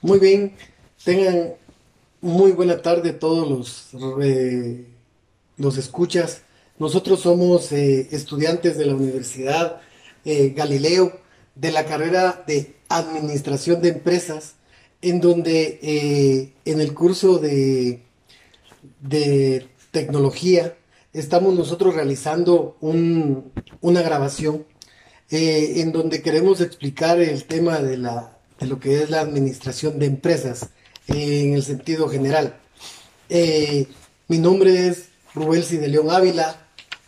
Muy bien, tengan muy buena tarde todos los, eh, los escuchas. Nosotros somos eh, estudiantes de la Universidad eh, Galileo de la carrera de Administración de Empresas, en donde en el curso de, de tecnología estamos nosotros realizando una grabación en donde queremos explicar el tema de la de lo que es la administración de empresas en el sentido general. Eh, mi nombre es Rubelsi de León Ávila,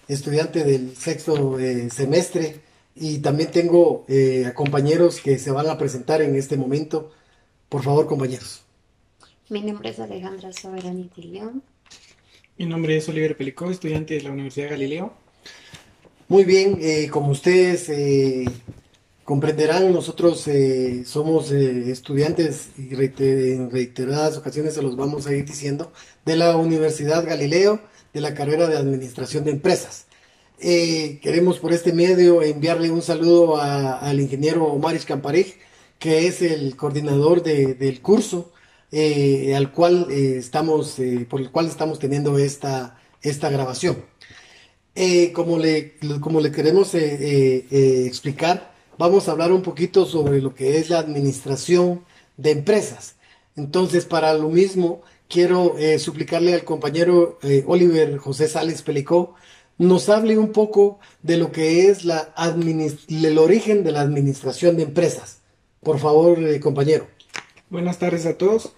estudiante del sexto eh, semestre y también tengo eh, compañeros que se van a presentar en este momento. Por favor, compañeros. Mi nombre es Alejandra Soberaniti León. Mi nombre es Oliver Pelicó, estudiante de la Universidad Galileo. Muy bien, como ustedes comprenderán, nosotros eh, somos eh, estudiantes y en reiteradas ocasiones se los vamos a ir diciendo, de la Universidad Galileo, de la carrera de Administración de Empresas. Eh, queremos por este medio enviarle un saludo al ingeniero Omaris Camparij, que es el coordinador del curso, al cual estamos, por el cual estamos teniendo esta, esta grabación. como, le, como le queremos explicar, vamos a hablar un poquito sobre lo que es la administración de empresas. Entonces, para lo mismo, quiero eh, suplicarle al compañero eh, Oliver José Sales Pelicó nos hable un poco de lo que es el origen de la administración de empresas. Por favor, eh, compañero. Buenas tardes a todos.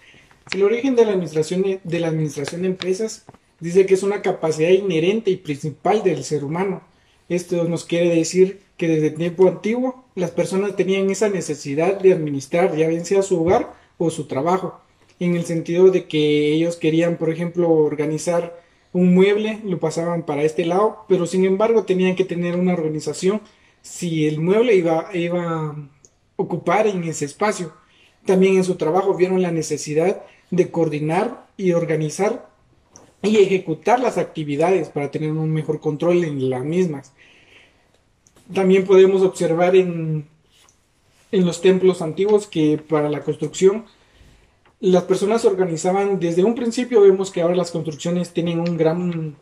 El origen de la administración de la administración de empresas dice que es una capacidad inherente y principal del ser humano. Esto nos quiere decir que desde tiempo antiguo las personas tenían esa necesidad de administrar, ya bien sea su hogar o su trabajo, en el sentido de que ellos querían, por ejemplo, organizar un mueble, lo pasaban para este lado, pero sin embargo tenían que tener una organización si el mueble iba, iba a ocupar en ese espacio. También en su trabajo vieron la necesidad de coordinar y organizar y ejecutar las actividades para tener un mejor control en las mismas. También podemos observar en, en los templos antiguos que para la construcción las personas organizaban desde un principio vemos que ahora las construcciones tienen un gran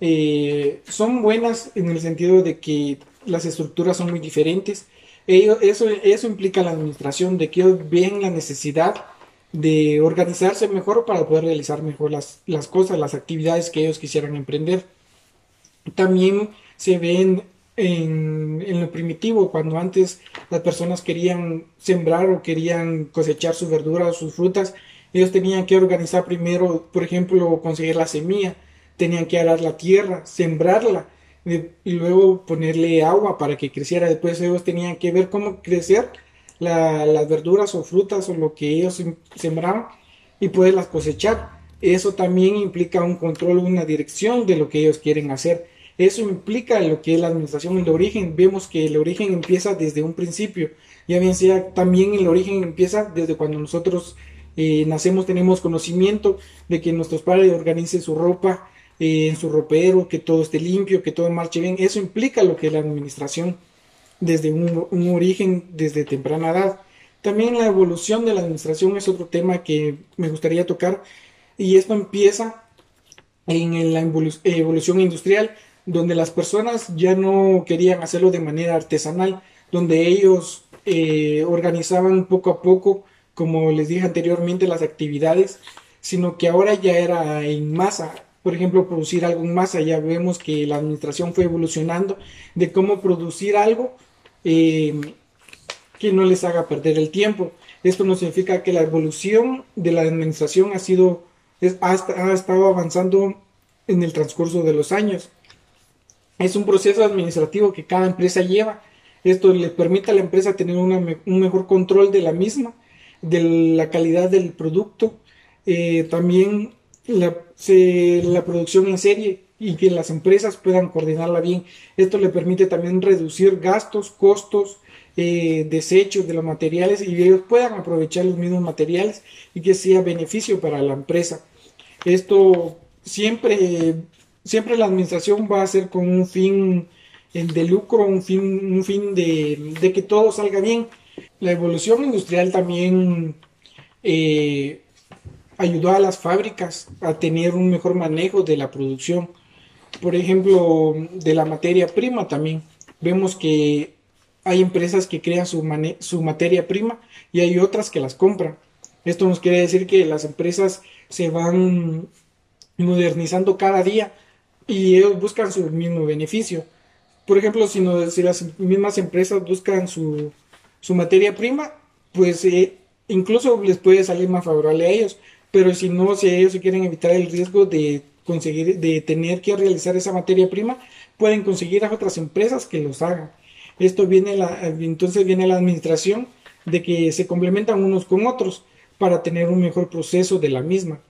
eh, son buenas en el sentido de que las estructuras son muy diferentes eso, eso implica la administración de que ven la necesidad de organizarse mejor para poder realizar mejor las, las cosas, las actividades que ellos quisieran emprender. También se ven en, lo primitivo, cuando antes las personas querían sembrar o querían cosechar sus verduras o sus frutas, ellos tenían que organizar primero, por ejemplo, conseguir la semilla, tenían que arar la tierra, sembrarla y luego ponerle agua para que creciera. Después ellos tenían que ver cómo crecer las verduras o frutas o lo que ellos sembraban y poderlas cosechar. Eso también implica un control, una dirección de lo que ellos quieren hacer. Eso implica lo que es la administración, el origen. Vemos que el origen empieza desde un principio. Ya bien sea, también el origen empieza desde cuando nosotros eh, nacemos, tenemos conocimiento de que nuestros padres organicen su ropa eh, en su ropero, que todo esté limpio, que todo marche bien. Eso implica lo que es la administración desde un origen, desde temprana edad. También la evolución de la administración es otro tema que me gustaría tocar y esto empieza en la evolución industrial donde las personas ya no querían hacerlo de manera artesanal, donde ellos eh, organizaban poco a poco, como les dije anteriormente, las actividades, sino que ahora ya era en masa. Por ejemplo, producir algo en masa, ya vemos que la administración fue evolucionando de cómo producir algo eh, que no les haga perder el tiempo. Esto no significa que la evolución de la administración ha sido, ha estado avanzando en el transcurso de los años. Es un proceso administrativo que cada empresa lleva. Esto le permite a la empresa tener un mejor control de la misma, de la calidad del producto, eh, también la, producción en serie y que las empresas puedan coordinarla bien. Esto le permite también reducir gastos, costos, eh, desechos de los materiales y ellos puedan aprovechar los mismos materiales y que sea beneficio para la empresa. Esto siempre siempre la administración va a ser con un fin de lucro, un fin, un fin de, que todo salga bien. La evolución industrial también eh, ayudó a las fábricas a tener un mejor manejo de la producción. Por ejemplo, de la materia prima también. Vemos que hay empresas que crean su, su materia prima y hay otras que las compran. Esto nos quiere decir que las empresas se van modernizando cada día y ellos buscan su mismo beneficio. Por ejemplo, si, las mismas empresas buscan su, su materia prima, pues eh, incluso les puede salir más favorable a ellos. Pero si no, si ellos quieren evitar el riesgo de conseguir, de tener que realizar esa materia prima, pueden conseguir a otras empresas que los hagan. Esto viene entonces viene la administración de que se complementan unos con otros para tener un mejor proceso de la misma.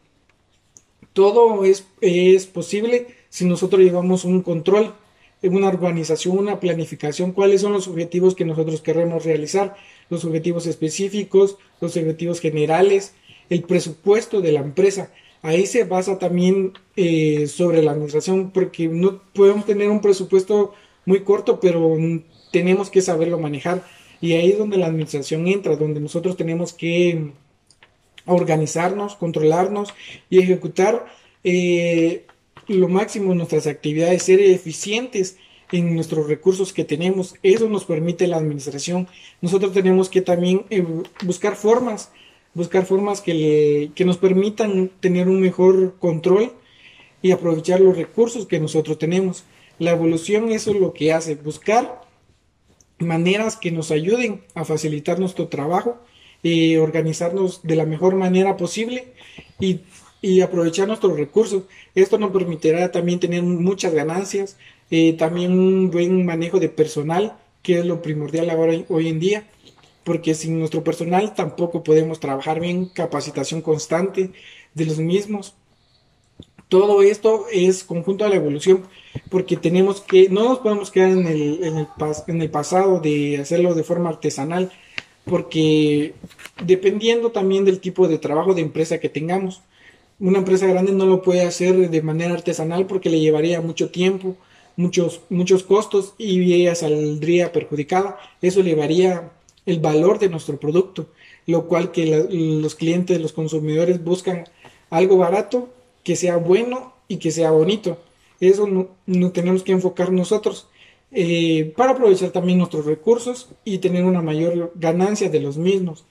Todo es, es posible si nosotros llevamos un control, una organización, una planificación, cuáles son los objetivos que nosotros queremos realizar, los objetivos específicos, los objetivos generales, el presupuesto de la empresa. Ahí se basa también eh, sobre la administración, porque no podemos tener un presupuesto muy corto, pero tenemos que saberlo manejar. Y ahí es donde la administración entra, donde nosotros tenemos que organizarnos, controlarnos y ejecutar eh, lo máximo nuestras actividades, ser eficientes en nuestros recursos que tenemos. Eso nos permite la administración. Nosotros tenemos que también eh, buscar formas, buscar formas que, que nos permitan tener un mejor control y aprovechar los recursos que nosotros tenemos. La evolución eso es lo que hace, buscar maneras que nos ayuden a facilitar nuestro trabajo y organizarnos de la mejor manera posible y, aprovechar nuestros recursos. Esto nos permitirá también tener muchas ganancias, eh, también un buen manejo de personal, que es lo primordial ahora hoy en día, porque sin nuestro personal tampoco podemos trabajar bien, capacitación constante de los mismos. Todo esto es conjunto a la evolución, porque tenemos que, no nos podemos quedar en el, en el pasado de hacerlo de forma artesanal, porque dependiendo también del tipo de trabajo de empresa que tengamos, una empresa grande no lo puede hacer de manera artesanal porque le llevaría mucho tiempo, muchos, muchos costos y ella saldría perjudicada. Eso elevaría el valor de nuestro producto, lo cual que los clientes, los consumidores buscan algo barato, que sea bueno y que sea bonito. Eso no, tenemos que enfocar nosotros. Eh, para aprovechar también nuestros recursos y tener una mayor ganancia de los mismos.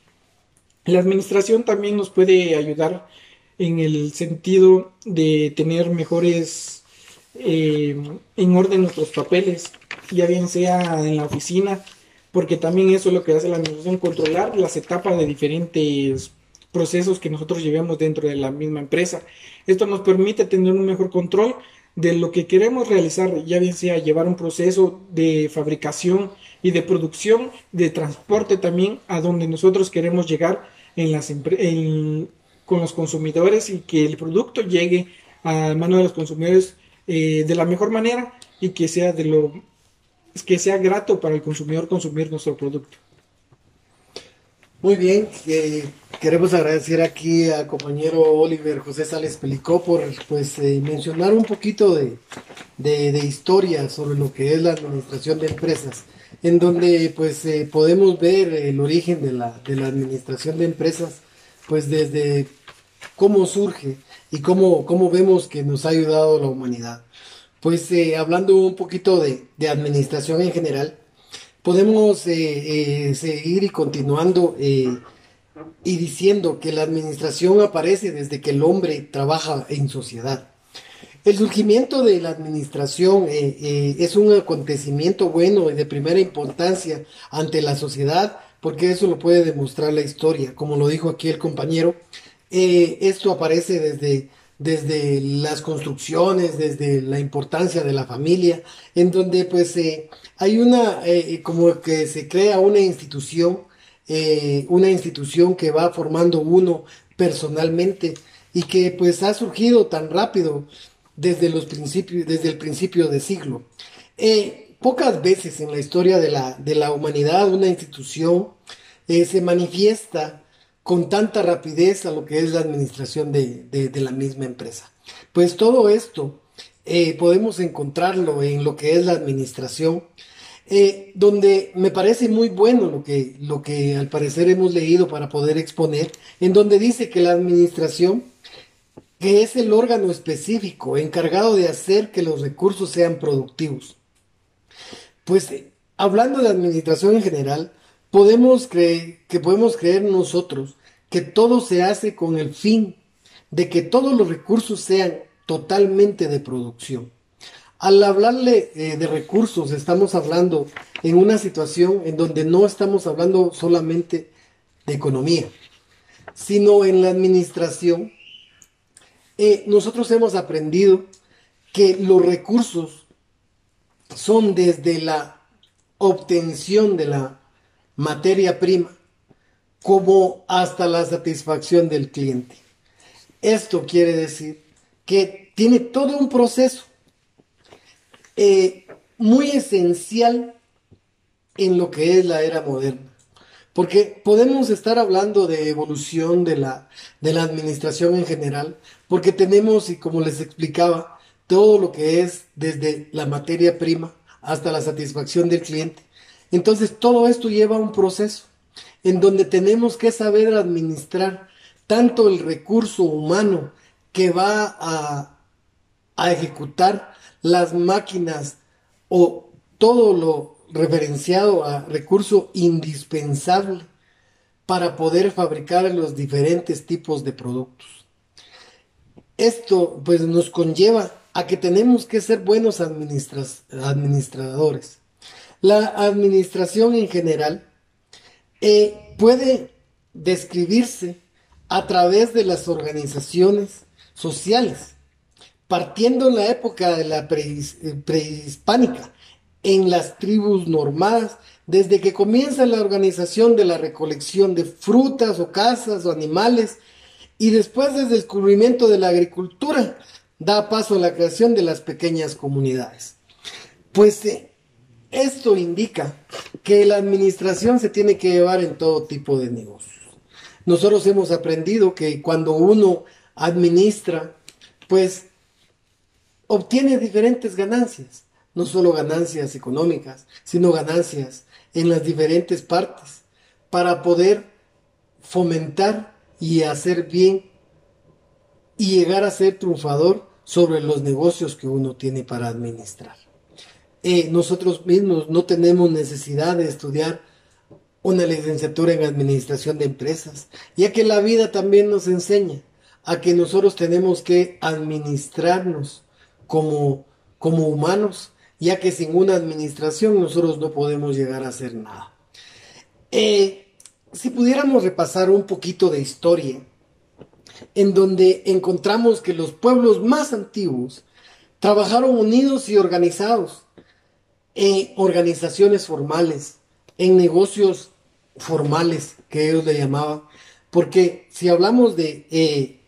La administración también nos puede ayudar en el sentido de tener mejores eh, en orden nuestros papeles, ya bien sea en la oficina, porque también eso es lo que hace la administración, controlar las etapas de diferentes procesos que nosotros llevemos dentro de la misma empresa. Esto nos permite tener un mejor control de lo que queremos realizar, ya bien sea llevar un proceso de fabricación y de producción, de transporte también a donde nosotros queremos llegar en las con los consumidores y que el producto llegue a mano de los consumidores eh, de la mejor manera y que sea de lo que sea grato para el consumidor consumir nuestro producto. Muy bien, eh, queremos agradecer aquí al compañero Oliver José Sales Pelicó por pues eh, mencionar un poquito de, historia sobre lo que es la administración de empresas, en donde pues eh, podemos ver el origen de la, de la administración de empresas, pues desde cómo surge y cómo, cómo vemos que nos ha ayudado la humanidad. Pues hablando un poquito de, de administración en general, podemos eh, eh, seguir y continuando eh, y diciendo que la administración aparece desde que el hombre trabaja en sociedad. El surgimiento de la administración es un acontecimiento bueno y de primera importancia ante la sociedad, porque eso lo puede demostrar la historia, como lo dijo aquí el compañero. Esto aparece desde desde las construcciones, desde la importancia de la familia, en donde pues eh, hay una, eh, eh, como que se crea una institución, una institución que va formando uno personalmente y que pues ha surgido tan rápido desde los principios, desde el principio de siglo. pocas veces en la historia de la, de la humanidad una institución se manifiesta con tanta rapidez a lo que es la administración de, la misma empresa. Pues todo esto eh, podemos encontrarlo en lo que es la administración, eh, donde me parece muy bueno lo que, lo que al parecer hemos leído para poder exponer, en donde dice que la administración, que es el órgano específico encargado de hacer que los recursos sean productivos. Pues eh, hablando de administración en general, podemos creer que podemos creer nosotros que todo se hace con el fin de que todos los recursos sean totalmente de producción. Al hablarle eh, de recursos, estamos hablando en una situación en donde no estamos hablando solamente de economía, sino en la administración. Eh, nosotros hemos aprendido que los recursos son desde la obtención de la materia prima como hasta la satisfacción del cliente. Esto quiere decir que tiene todo un proceso eh, muy esencial en lo que es la era moderna. Porque podemos estar hablando de evolución de la, de la administración en general, porque tenemos, y como les explicaba, todo lo que es desde la materia prima hasta la satisfacción del cliente. Entonces todo esto lleva a un proceso en donde tenemos que saber administrar tanto el recurso humano que va a, ejecutar las máquinas o todo lo referenciado a recurso indispensable para poder fabricar los diferentes tipos de productos. Esto pues nos conlleva a que tenemos que ser buenos administradores. La administración en general puede describirse a través de las organizaciones sociales partiendo en la época de la eh, prehispánica, en las tribus normadas, desde que comienza la organización de la recolección de frutas o casas o animales, y después del descubrimiento de la agricultura, da paso a la creación de las pequeñas comunidades. Pues eh, esto indica que la administración se tiene que llevar en todo tipo de negocios. Nosotros hemos aprendido que cuando uno administra, pues obtiene diferentes ganancias, no solo ganancias económicas, sino ganancias en las diferentes partes, para poder fomentar y hacer bien y llegar a ser triunfador sobre los negocios que uno tiene para administrar. Eh, nosotros mismos no tenemos necesidad de estudiar una licenciatura en administración de empresas, ya que la vida también nos enseña a que nosotros tenemos que administrarnos como, como humanos, ya que sin una administración nosotros no podemos llegar a hacer nada. Eh, si pudiéramos repasar un poquito de historia, en donde encontramos que los pueblos más antiguos trabajaron unidos y organizados en organizaciones formales, en negocios formales que ellos le llamaban, porque si hablamos de eh,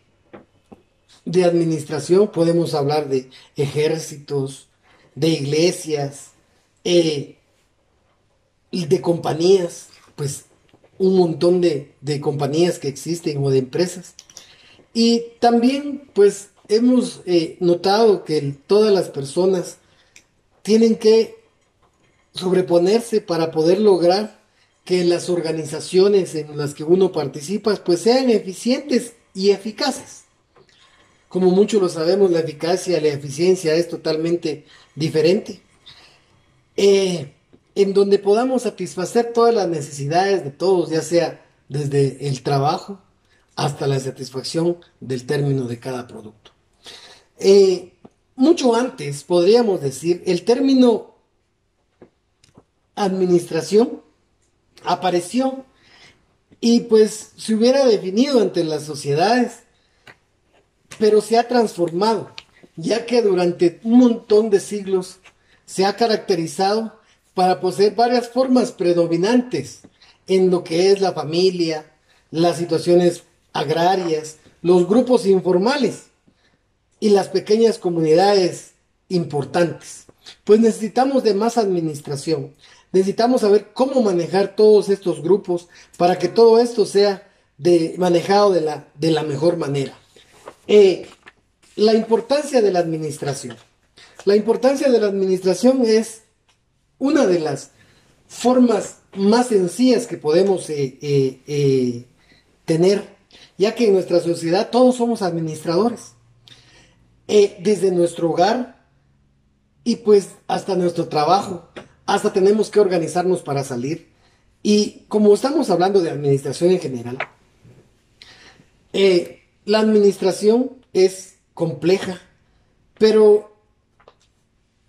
de administración podemos hablar de ejércitos, de iglesias, eh, de compañías, pues un montón de, compañías que existen o de empresas. Y también pues hemos eh, notado que todas las personas tienen que sobreponerse para poder lograr que las organizaciones en las que uno participa pues sean eficientes y eficaces. Como muchos lo sabemos, la eficacia, la eficiencia es totalmente diferente. Eh, en donde podamos satisfacer todas las necesidades de todos, ya sea desde el trabajo hasta la satisfacción del término de cada producto. Eh, mucho antes, podríamos decir, el término administración apareció y pues se hubiera definido entre las sociedades pero se ha transformado, ya que durante un montón de siglos se ha caracterizado para poseer varias formas predominantes en lo que es la familia, las situaciones agrarias, los grupos informales y las pequeñas comunidades importantes. Pues necesitamos de más administración. Necesitamos saber cómo manejar todos estos grupos para que todo esto sea manejado de la, mejor manera. Eh, la importancia de la administración. La importancia de la administración es una de las formas más sencillas que podemos eh, eh, tener, ya que en nuestra sociedad todos somos administradores. desde nuestro hogar y pues hasta nuestro trabajo, hasta tenemos que organizarnos para salir. Y como estamos hablando de administración en general, la administración es compleja, pero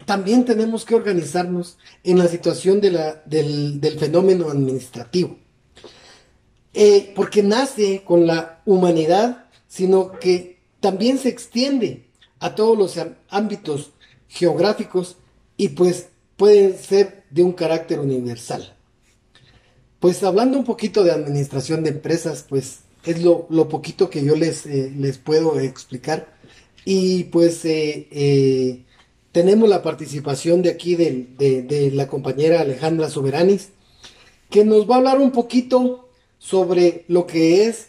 también tenemos que organizarnos en la situación de la, del, fenómeno administrativo. Eh, porque nace con la humanidad, sino que también se extiende a todos los ámbitos geográficos y pues puede ser de un carácter universal. Pues hablando un poquito de administración de empresas, pues es lo, poquito que yo les, eh, les puedo explicar. Y pues eh, tenemos la participación de aquí de, la compañera Alejandra Soberanis, que nos va a hablar un poquito sobre lo que es,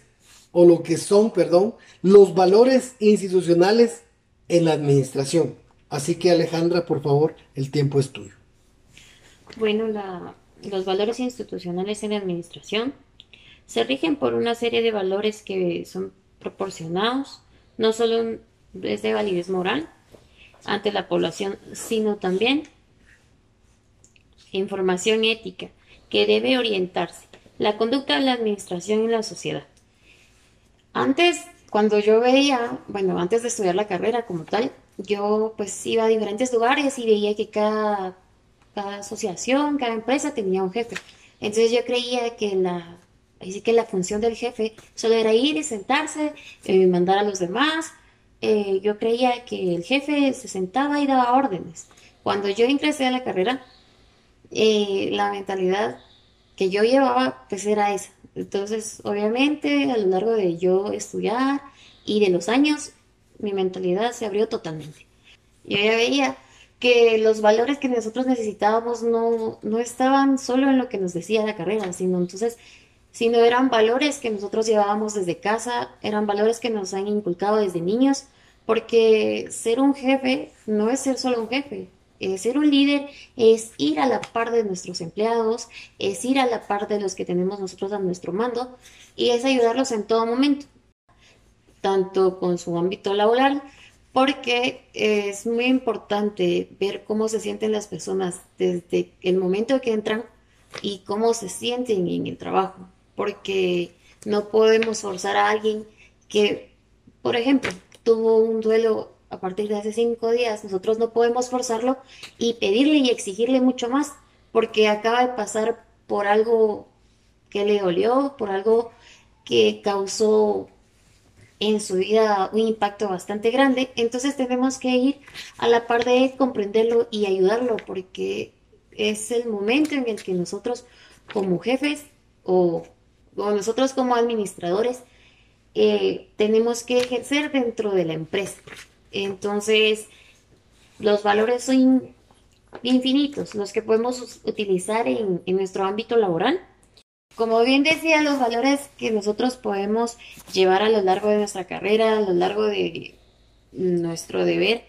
o lo que son, perdón, los valores institucionales en la administración. Así que Alejandra, por favor, el tiempo es tuyo. Bueno, los valores institucionales en la administración se rigen por una serie de valores que son proporcionados, no solo es de validez moral, ante la población, sino también información ética que debe orientarse la conducta de la administración en la sociedad. Antes, cuando yo veía, bueno, antes de estudiar la carrera como tal, yo pues iba a diferentes lugares y veía que cada, cada asociación, cada empresa tenía un jefe. Entonces yo creía que la, así que la función del jefe solo era ir y sentarse, eh, mandar a los demás, eh, yo creía que el jefe se sentaba y daba órdenes. Cuando yo ingresé a la carrera, eh, la mentalidad que yo llevaba pues era esa. Entonces, obviamente, a lo largo de yo estudiar y de los años, mi mentalidad se abrió totalmente. Yo ya veía que los valores que nosotros necesitábamos no, no estaban solo en lo que nos decía la carrera, sino entonces sino eran valores que nosotros llevábamos desde casa, eran valores que nos han inculcado desde niños porque ser un jefe no es ser solo un jefe. ser un líder es ir a la par de nuestros empleados, es ir a la par de los que tenemos nosotros a nuestro mando y es ayudarlos en todo momento, tanto con su ámbito laboral, porque es muy importante ver cómo se sienten las personas desde el momento que entran y cómo se sienten en el trabajo, porque no podemos forzar a alguien que, por ejemplo, tuvo un duelo a partir de hace cinco días, nosotros no podemos forzarlo y pedirle y exigirle mucho más, porque acaba de pasar por algo que le dolió, por algo que causó en su vida un impacto bastante grande. Entonces tenemos que ir a la par de comprenderlo y ayudarlo, porque es el momento en el que nosotros como jefes o, o nosotros como administradores eh, tenemos que ejercer dentro de la empresa. Entonces, los valores son infinitos, los que podemos utilizar en, nuestro ámbito laboral. Como bien decía, los valores que nosotros podemos llevar a lo largo de nuestra carrera, a lo largo de nuestro deber,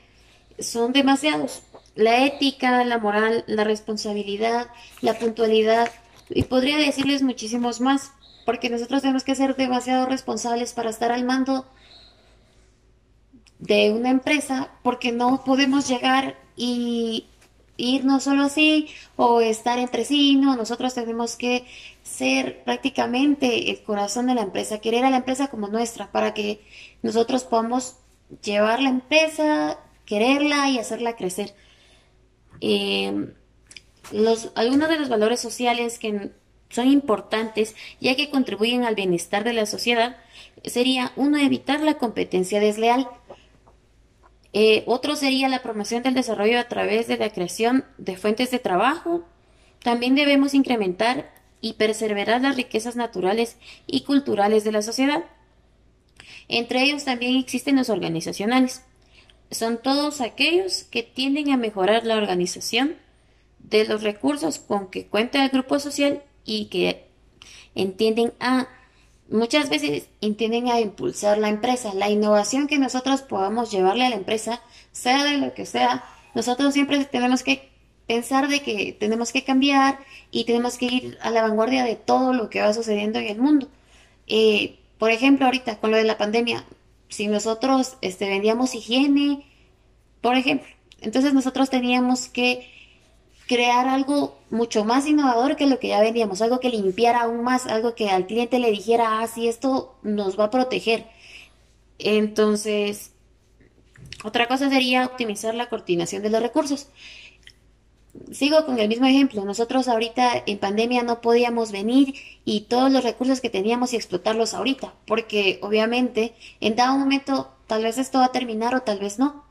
son demasiados. La ética, la moral, la responsabilidad, la puntualidad, y podría decirles muchísimos más porque nosotros tenemos que ser demasiado responsables para estar al mando de una empresa, porque no podemos llegar y irnos solo así o estar entre sí, no, nosotros tenemos que ser prácticamente el corazón de la empresa, querer a la empresa como nuestra, para que nosotros podamos llevar la empresa, quererla y hacerla crecer. Eh, algunos de los valores sociales que son importantes ya que contribuyen al bienestar de la sociedad, sería uno, evitar la competencia desleal. Eh, otro sería la promoción del desarrollo a través de la creación de fuentes de trabajo. También debemos incrementar y perseverar las riquezas naturales y culturales de la sociedad. Entre ellos también existen los organizacionales. Son todos aquellos que tienden a mejorar la organización de los recursos con que cuenta el grupo social y que entienden a, muchas veces entienden a impulsar la empresa, la innovación que nosotros podamos llevarle a la empresa, sea de lo que sea, nosotros siempre tenemos que pensar de que tenemos que cambiar y tenemos que ir a la vanguardia de todo lo que va sucediendo en el mundo. Eh, por ejemplo, ahorita con lo de la pandemia, si nosotros este, vendíamos higiene, por ejemplo, entonces nosotros teníamos que crear algo mucho más innovador que lo que ya vendíamos, algo que limpiara aún más, algo que al cliente le dijera, ah, sí, esto nos va a proteger. Entonces, otra cosa sería optimizar la coordinación de los recursos. Sigo con el mismo ejemplo. Nosotros ahorita en pandemia no podíamos venir y todos los recursos que teníamos y explotarlos ahorita, porque obviamente en dado momento tal vez esto va a terminar o tal vez no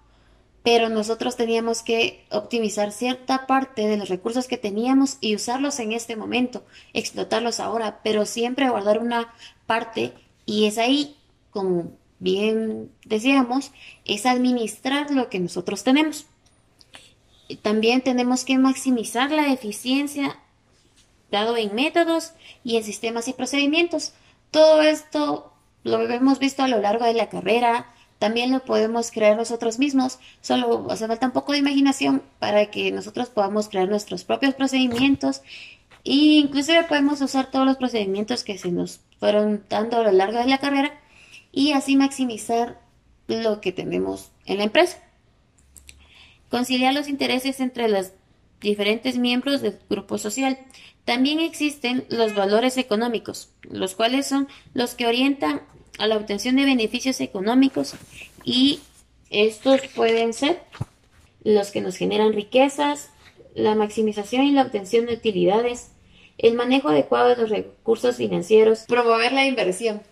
pero nosotros teníamos que optimizar cierta parte de los recursos que teníamos y usarlos en este momento, explotarlos ahora, pero siempre guardar una parte y es ahí, como bien decíamos, es administrar lo que nosotros tenemos. También tenemos que maximizar la eficiencia dado en métodos y en sistemas y procedimientos. Todo esto lo hemos visto a lo largo de la carrera, también lo podemos crear nosotros mismos, solo hace falta un poco de imaginación para que nosotros podamos crear nuestros propios procedimientos e inclusive podemos usar todos los procedimientos que se nos fueron dando a lo largo de la carrera y así maximizar lo que tenemos en la empresa. Conciliar los intereses entre los diferentes miembros del grupo social. También existen los valores económicos, los cuales son los que orientan a la obtención de beneficios económicos y estos pueden ser los que nos generan riquezas, la maximización y la obtención de utilidades, el manejo adecuado de los recursos financieros, promover la inversión.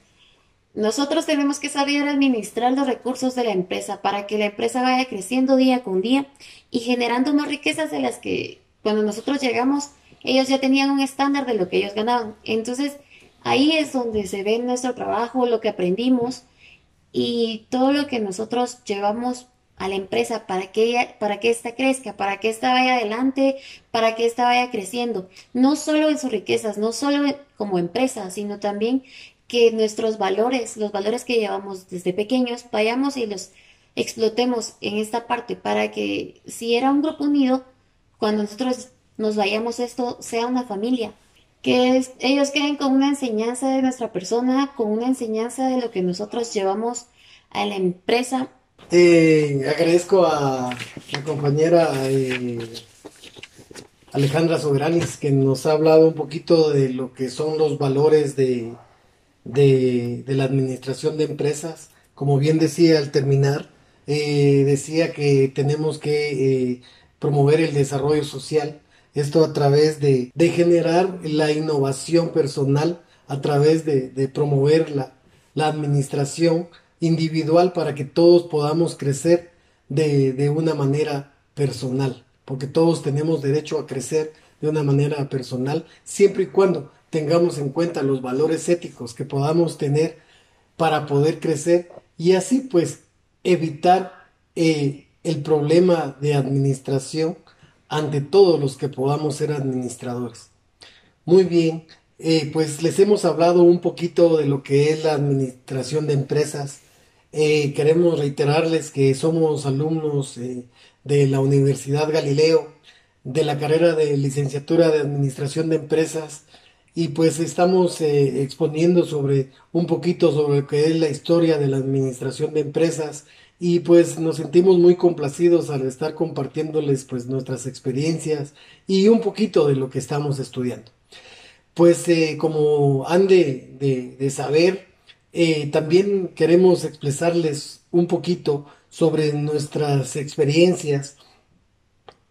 Nosotros tenemos que saber administrar los recursos de la empresa para que la empresa vaya creciendo día con día y generando más riquezas de las que cuando nosotros llegamos ellos ya tenían un estándar de lo que ellos ganaban. Entonces, Ahí es donde se ve nuestro trabajo, lo que aprendimos y todo lo que nosotros llevamos a la empresa para que para que ésta crezca, para que ésta vaya adelante, para que ésta vaya creciendo, no solo en sus riquezas, no solo como empresa, sino también que nuestros valores, los valores que llevamos desde pequeños, vayamos y los explotemos en esta parte para que si era un grupo unido, cuando nosotros nos vayamos esto sea una familia, que ellos queden con una enseñanza de nuestra persona, con una enseñanza de lo que nosotros llevamos a la empresa. Eh, agradezco a la compañera eh, Alejandra Soberanis que nos ha hablado un poquito de lo que son los valores de, de, la administración de empresas. Como bien decía al terminar, eh, decía que tenemos que promover el desarrollo social esto a través de, generar la innovación personal, a través de, promover la, la, administración individual para que todos podamos crecer de, de una manera personal, porque todos tenemos derecho a crecer de una manera personal, siempre y cuando tengamos en cuenta los valores éticos que podamos tener para poder crecer y así pues evitar eh, el problema de administración ante todos los que podamos ser administradores. Muy bien, eh, pues les hemos hablado un poquito de lo que es la administración de empresas. Eh, queremos reiterarles que somos alumnos de la Universidad Galileo, de la carrera de licenciatura de Administración de Empresas, y pues estamos exponiendo sobre un poquito sobre lo que es la historia de la administración de empresas y pues nos sentimos muy complacidos al estar compartiéndoles pues nuestras experiencias y un poquito de lo que estamos estudiando. Pues eh, como han de, saber, eh, también queremos expresarles un poquito sobre nuestras experiencias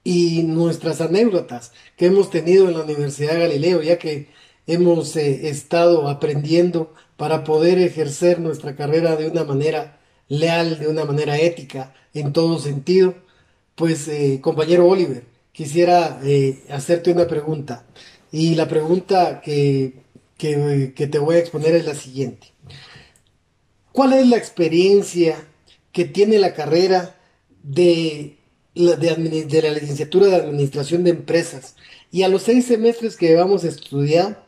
y nuestras anécdotas que hemos tenido en la Universidad de Galileo, ya que hemos eh, estado aprendiendo para poder ejercer nuestra carrera de una manera leal, de una manera ética, en todo sentido. Pues, eh, compañero Oliver, quisiera eh, hacerte una pregunta. Y la pregunta que, que, te voy a exponer es la siguiente. ¿Cuál es la experiencia que tiene la carrera de de, la licenciatura de Administración de Empresas? Y a los seis semestres que vamos a estudiar,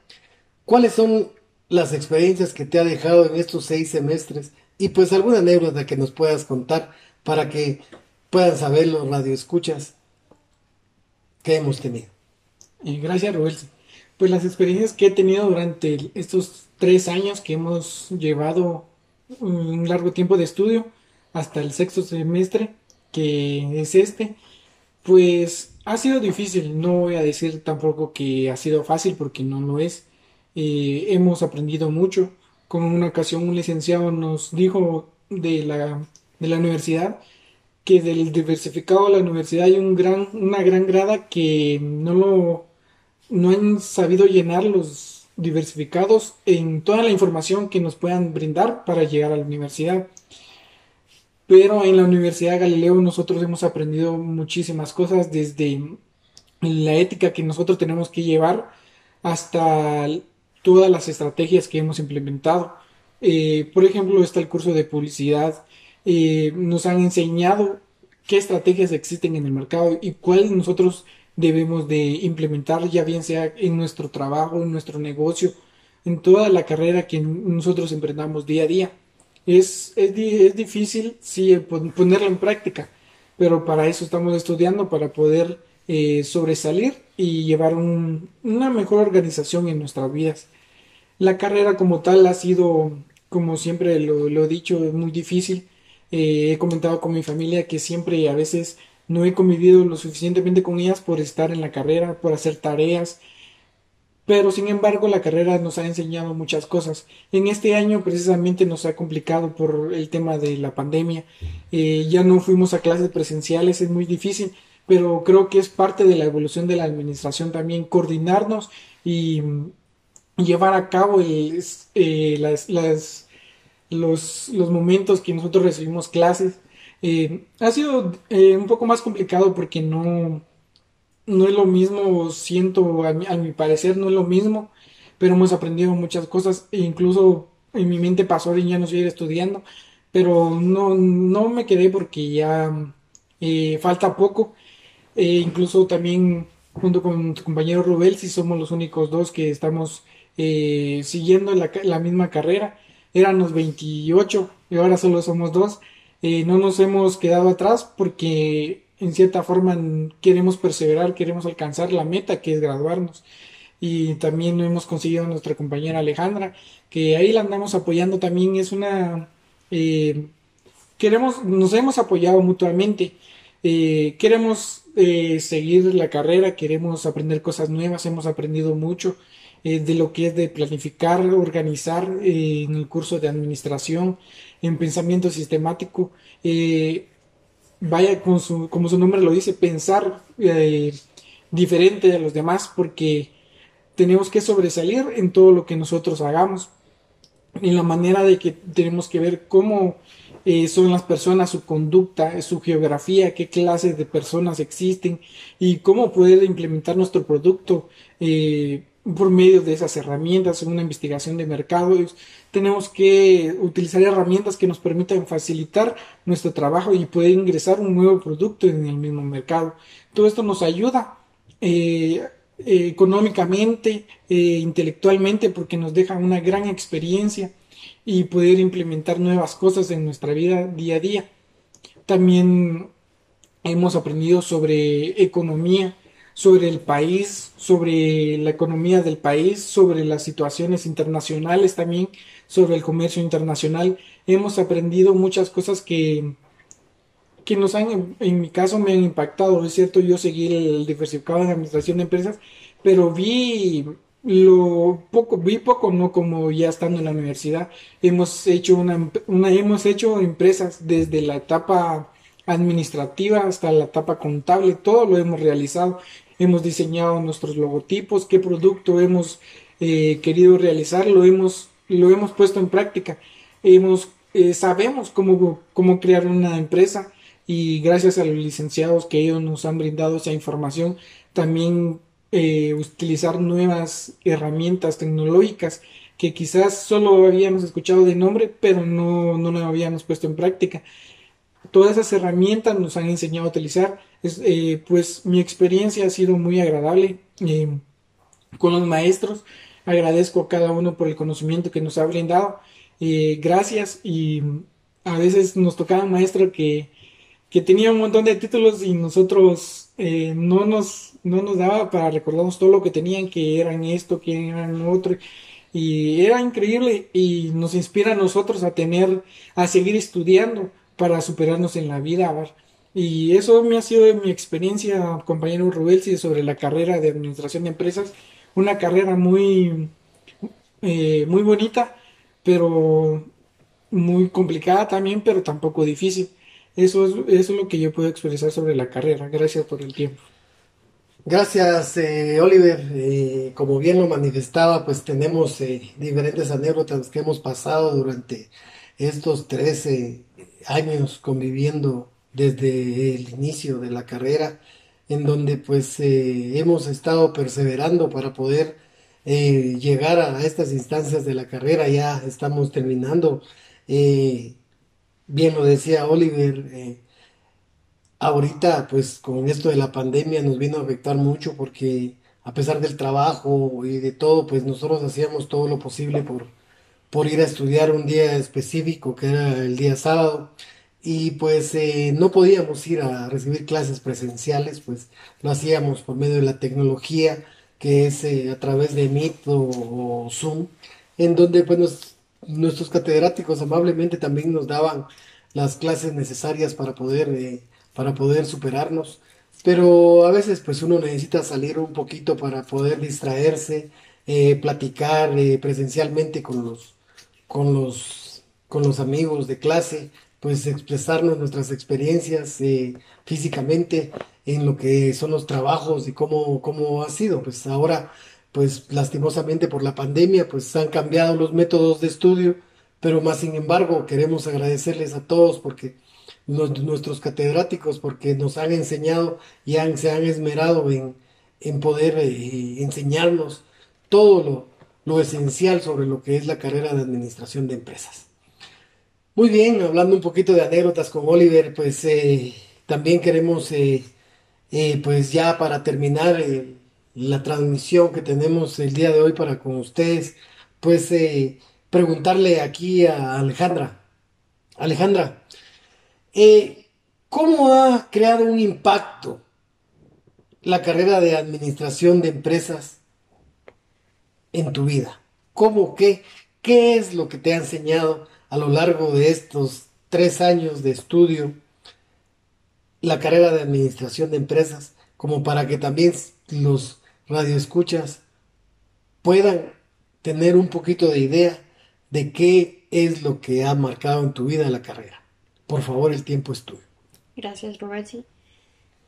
¿cuáles son las experiencias que te ha dejado en estos seis semestres y pues alguna anécdota que nos puedas contar para que puedan saber los radioescuchas. que hemos tenido. Eh, gracias, Rubén. Pues las experiencias que he tenido durante estos tres años que hemos llevado un largo tiempo de estudio hasta el sexto semestre, que es este, pues ha sido difícil. No voy a decir tampoco que ha sido fácil porque no lo es. Eh, hemos aprendido mucho. Como en una ocasión un licenciado nos dijo de la, de la universidad que del diversificado de la universidad hay un gran, una gran grada que no lo no han sabido llenar los diversificados en toda la información que nos puedan brindar para llegar a la universidad. Pero en la Universidad de Galileo nosotros hemos aprendido muchísimas cosas desde la ética que nosotros tenemos que llevar hasta todas las estrategias que hemos implementado. Eh, por ejemplo, está el curso de publicidad. Eh, nos han enseñado qué estrategias existen en el mercado y cuáles nosotros debemos de implementar, ya bien sea en nuestro trabajo, en nuestro negocio, en toda la carrera que nosotros emprendamos día a día. Es, es, es difícil, sí, ponerlo en práctica, pero para eso estamos estudiando, para poder eh, sobresalir y llevar una mejor organización en nuestras vidas. La carrera como tal ha sido, como siempre lo, he dicho, muy difícil. Eh, he comentado con mi familia que siempre a veces no he convivido lo suficientemente con ellas por estar en la carrera, por hacer tareas, pero sin embargo la carrera nos ha enseñado muchas cosas. En este año precisamente nos ha complicado por el tema de la pandemia. Eh, ya no fuimos a clases presenciales, es muy difícil, pero creo que es parte de la evolución de la administración también coordinarnos y llevar a cabo eh, las, las, los, los momentos que nosotros recibimos clases. Eh, ha sido eh, un poco más complicado porque no, no es lo mismo, siento, a mi, parecer no es lo mismo, pero hemos aprendido muchas cosas e incluso en mi mente pasó de ya no seguir estudiando, pero no, no me quedé porque ya falta poco, incluso también junto con tu compañero Rubel, si somos los únicos dos que estamos siguiendo la, la misma carrera, éramos 28 y ahora solo somos dos. Eh, no nos hemos quedado atrás porque en cierta forma queremos perseverar, queremos alcanzar la meta que es graduarnos. Y también hemos conseguido a nuestra compañera Alejandra, que ahí la andamos apoyando también. Es una... Eh, queremos, nos hemos apoyado mutuamente. Eh, seguir la carrera, queremos aprender cosas nuevas, hemos aprendido mucho de lo que es de planificar, organizar en el curso de administración, en pensamiento sistemático, eh, vaya con su, como su nombre lo dice, pensar eh, diferente de los demás porque tenemos que sobresalir en todo lo que nosotros hagamos, en la manera de que tenemos que ver cómo eh, son las personas, su conducta, su geografía, qué clases de personas existen y cómo poder implementar nuestro producto por medio de esas herramientas, en una investigación de mercados, tenemos que utilizar herramientas que nos permitan facilitar nuestro trabajo y poder ingresar un nuevo producto en el mismo mercado. Todo esto nos ayuda eh, eh, económicamente, eh, intelectualmente, porque nos deja una gran experiencia y poder implementar nuevas cosas en nuestra vida día a día. También hemos aprendido sobre economía, sobre el país, sobre la economía del país, sobre las situaciones internacionales también, sobre el comercio internacional. Hemos aprendido muchas cosas que, que nos han, en mi caso, me han impactado. Es cierto, yo seguí el diversificado en administración de empresas, pero vi lo poco, vi poco, no como ya estando en la universidad. Hemos hecho una, una hemos hecho empresas desde la etapa administrativa hasta la etapa contable, todo lo hemos realizado hemos diseñado nuestros logotipos, qué producto hemos eh, querido realizar, lo hemos, lo hemos puesto en práctica. Hemos, eh, sabemos cómo, cómo crear una empresa y gracias a los licenciados que ellos nos han brindado esa información, también eh, utilizar nuevas herramientas tecnológicas que quizás solo habíamos escuchado de nombre, pero no, no lo habíamos puesto en práctica. Todas esas herramientas nos han enseñado a utilizar eh, pues mi experiencia ha sido muy agradable eh, con los maestros. Agradezco a cada uno por el conocimiento que nos ha brindado. Gracias y a veces nos tocaba un maestro que, que tenía un montón de títulos y nosotros no nos no nos daba para recordarnos todo lo que tenían, que eran esto, que eran otro. Y era increíble y nos inspira a nosotros a tener, a seguir estudiando para superarnos en la vida. Y eso me ha sido mi experiencia, compañero Rubelsi, sobre la carrera de administración de empresas. Una carrera muy, eh, muy bonita, pero muy complicada también, pero tampoco difícil. Eso es, eso es lo que yo puedo expresar sobre la carrera. Gracias por el tiempo. Gracias, eh, Oliver. Eh, como bien lo manifestaba, pues tenemos eh, diferentes anécdotas que hemos pasado durante estos 13 años conviviendo desde el inicio de la carrera, en donde pues hemos estado perseverando para poder llegar a estas instancias de la carrera. Ya estamos terminando. Bien lo decía Oliver Ahorita, pues con esto de la pandemia nos vino a afectar mucho porque a pesar del trabajo y de todo, pues nosotros hacíamos todo lo posible por, por ir a estudiar un día específico, que era el día sábado, y pues eh, no podíamos ir a recibir clases presenciales, pues lo hacíamos por medio de la tecnología, que es eh, a través de Meet o, Zoom, en donde pues nuestros catedráticos amablemente también nos daban las clases necesarias para poder... Eh, para poder superarnos. Pero a veces pues uno necesita salir un poquito para poder distraerse, eh, platicar eh, presencialmente con los, con, los, con los amigos de clase, pues expresarnos nuestras experiencias físicamente en lo que son los trabajos y cómo, cómo ha sido. Pues ahora, pues lastimosamente por la pandemia, pues han cambiado los métodos de estudio, pero más sin embargo queremos agradecerles a todos porque nuestros catedráticos porque nos han enseñado y han, se han esmerado en, en poder eh, enseñarnos todo lo, lo, esencial sobre lo que es la carrera de administración de empresas. Muy bien, hablando un poquito de anécdotas con Oliver, pues eh, también queremos, eh, pues ya para terminar la transmisión que tenemos el día de hoy para con ustedes, pues preguntarle aquí a Alejandra. Alejandra, eh, ¿Cómo ha creado un impacto la carrera de administración de empresas en tu vida? ¿Cómo qué? ¿Qué es lo que te ha enseñado a lo largo de estos tres años de estudio la carrera de administración de empresas? Como para que también los radioescuchas puedan tener un poquito de idea de qué es lo que ha marcado en tu vida la carrera. Por favor, el tiempo es tuyo. Gracias, Robert.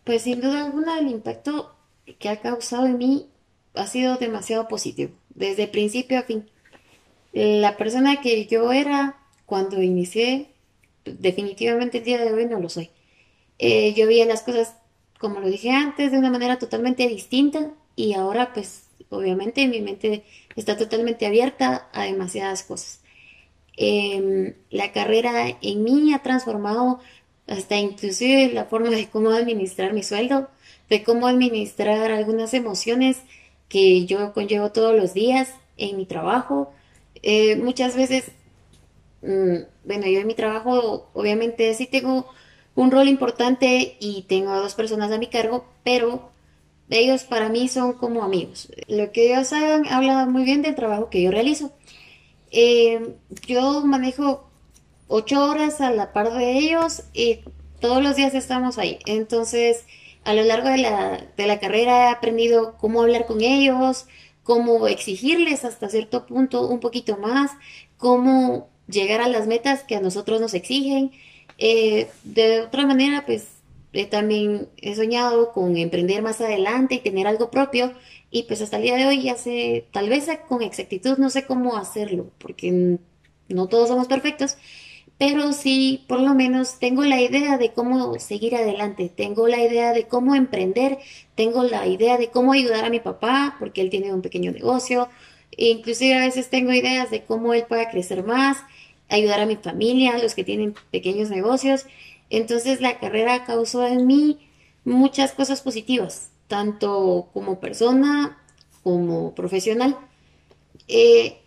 Pues sin duda alguna el impacto que ha causado en mí ha sido demasiado positivo, desde principio a fin. La persona que yo era cuando inicié, definitivamente el día de hoy no lo soy. Eh, yo veía las cosas, como lo dije antes, de una manera totalmente distinta y ahora pues obviamente mi mente está totalmente abierta a demasiadas cosas. Em, la carrera en mí ha transformado hasta inclusive la forma de cómo administrar mi sueldo, de cómo administrar algunas emociones que yo conllevo todos los días en mi trabajo. Eh, muchas veces, mm, bueno, yo en mi trabajo obviamente sí tengo un rol importante y tengo a dos personas a mi cargo, pero ellos para mí son como amigos. Lo que ellos hagan habla muy bien del trabajo que yo realizo. Eh, yo manejo ocho horas a la par de ellos y todos los días estamos ahí. Entonces, a lo largo de la, de la carrera he aprendido cómo hablar con ellos, cómo exigirles hasta cierto punto un poquito más, cómo llegar a las metas que a nosotros nos exigen. Eh, de otra manera, pues también he soñado con emprender más adelante y tener algo propio. Y pues hasta el día de hoy ya sé, tal vez con exactitud no sé cómo hacerlo, porque no todos somos perfectos, pero sí por lo menos tengo la idea de cómo seguir adelante, tengo la idea de cómo emprender, tengo la idea de cómo ayudar a mi papá, porque él tiene un pequeño negocio, e inclusive a veces tengo ideas de cómo él pueda crecer más, ayudar a mi familia, los que tienen pequeños negocios. Entonces la carrera causó en mí muchas cosas positivas tanto como persona como profesional. Eh,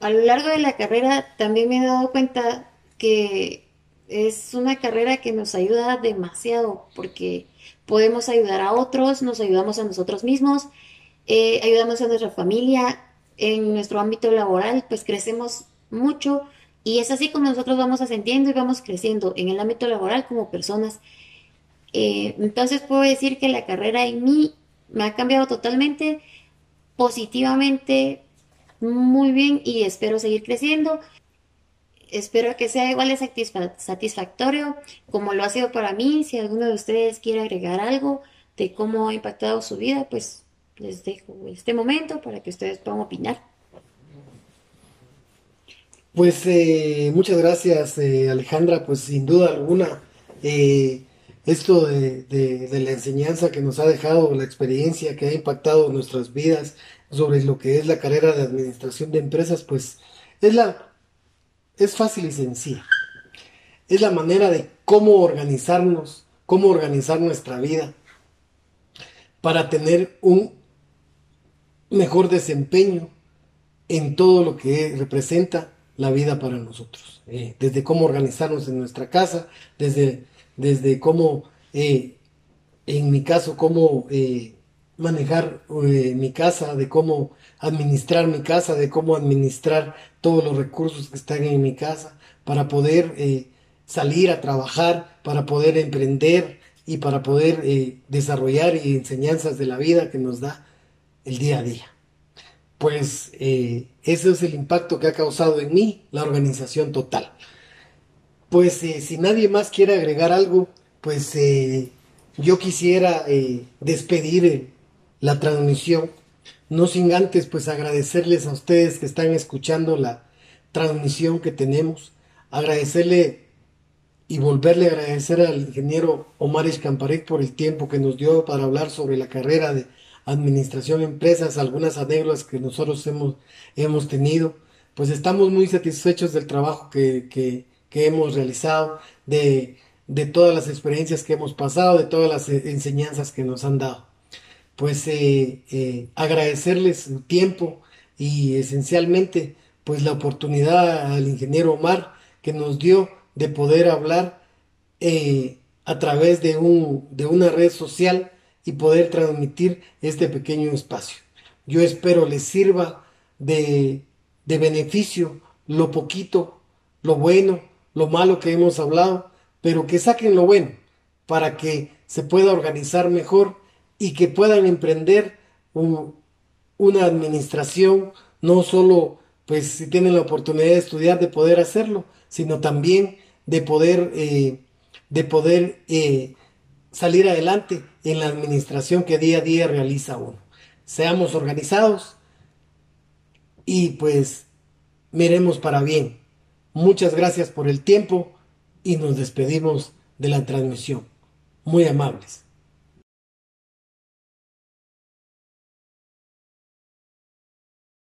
a lo largo de la carrera también me he dado cuenta que es una carrera que nos ayuda demasiado porque podemos ayudar a otros, nos ayudamos a nosotros mismos, eh, ayudamos a nuestra familia, en nuestro ámbito laboral, pues crecemos mucho y es así como nosotros vamos ascendiendo y vamos creciendo en el ámbito laboral como personas. Eh, entonces puedo decir que la carrera en mí me ha cambiado totalmente, positivamente, muy bien y espero seguir creciendo. Espero que sea igual de satisfactorio como lo ha sido para mí. Si alguno de ustedes quiere agregar algo de cómo ha impactado su vida, pues les dejo este momento para que ustedes puedan opinar. Pues eh, muchas gracias eh, Alejandra, pues sin duda alguna eh, esto de, la enseñanza que nos ha dejado, la experiencia que ha impactado nuestras vidas sobre lo que es la carrera de administración de empresas, pues es la es fácil y sencilla. Es la manera de cómo organizarnos, cómo organizar nuestra vida para tener un mejor desempeño en todo lo que representa la vida para nosotros. Eh, desde cómo organizarnos en nuestra casa, desde, desde cómo, eh, en mi caso, cómo eh, manejar mi casa, de cómo administrar mi casa, de cómo administrar todos los recursos que están en mi casa, para poder salir a trabajar, para poder emprender y para poder desarrollar enseñanzas de la vida que nos da el día a día. Pues eh, ese es el impacto que ha causado en mí la organización total. Pues eh, si nadie más quiere agregar algo, pues eh, yo quisiera despedir la transmisión, no sin antes pues agradecerles a ustedes que están escuchando la transmisión que tenemos, agradecerle y volverle a agradecer al ingeniero Omar Escamparek por el tiempo que nos dio para hablar sobre la carrera de administración empresas, algunas anécdotas que nosotros hemos, hemos tenido, pues estamos muy satisfechos del trabajo que, que, hemos realizado, de, de, todas las experiencias que hemos pasado, de todas las enseñanzas que nos han dado. Pues eh, eh, agradecerles su tiempo y esencialmente pues la oportunidad al ingeniero Omar que nos dio de poder hablar eh, a través de, un, de una red social y poder transmitir este pequeño espacio. Yo espero les sirva de, de beneficio lo poquito, lo bueno, lo malo que hemos hablado, pero que saquen lo bueno para que se pueda organizar mejor y que puedan emprender una administración, no solo pues si tienen la oportunidad de estudiar, de poder hacerlo, sino también de poder, eh, de poder eh, salir adelante en la administración que día a día realiza uno. Seamos organizados y pues miremos para bien. Muchas gracias por el tiempo y nos despedimos de la transmisión. Muy amables.